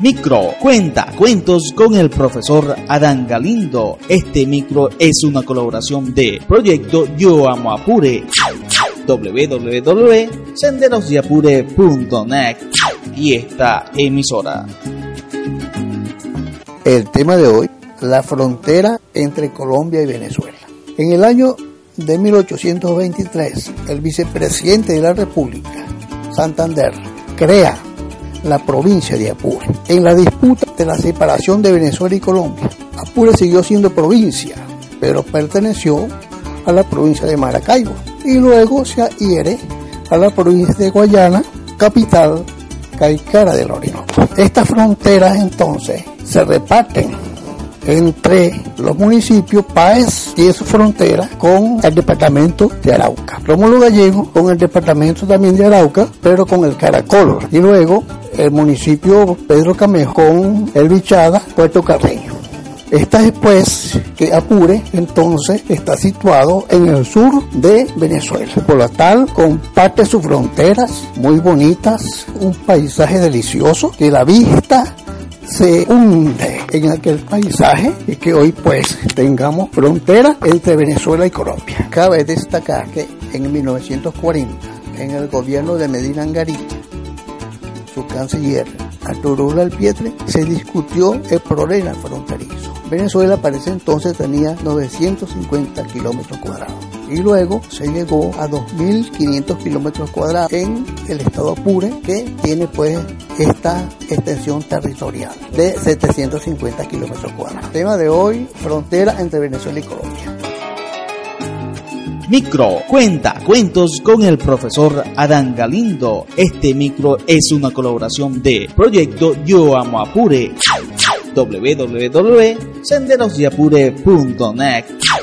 Micro cuenta cuentos con el profesor Adán Galindo. Este micro es una colaboración de Proyecto Yo Amo Apure, www.senderosdeapure.net y esta emisora. El tema de hoy, la frontera entre Colombia y Venezuela. En el año de 1823, el vicepresidente de la República, Santander, crea la provincia de Apure. En la disputa de la separación de Venezuela y Colombia, Apure siguió siendo provincia, pero perteneció a la provincia de Maracaibo y luego se adhiere a la provincia de Guayana, capital Caicara del Orinoco. Estas fronteras entonces se reparten entre los municipios Páez y su frontera con el departamento de Arauca. Rómulo Gallego con el departamento también de Arauca, pero con el Caracol. Y luego el municipio Pedro Camejo con el Bichada, Puerto Carreño. Esta después que Apure entonces está situado en el sur de Venezuela. Por lo tal comparte sus fronteras muy bonitas, un paisaje delicioso que la vista se hunde en aquel paisaje y que hoy pues tengamos frontera entre Venezuela y Colombia. Cabe destacar que en 1940, en el gobierno de Medina Angarita, su canciller Arturo Alpietre, se discutió el problema fronterizo. Venezuela para ese entonces tenía 950 kilómetros cuadrados y luego se llegó a 2.500 kilómetros cuadrados en el estado Apure que tiene pues esta extensión territorial de 750 kilómetros cuadrados. Tema de hoy, frontera entre Venezuela y Colombia. Micro cuenta cuentos con el profesor Adán Galindo. Este micro es una colaboración de Proyecto Yo Amo Apure www.senderosdeapure.net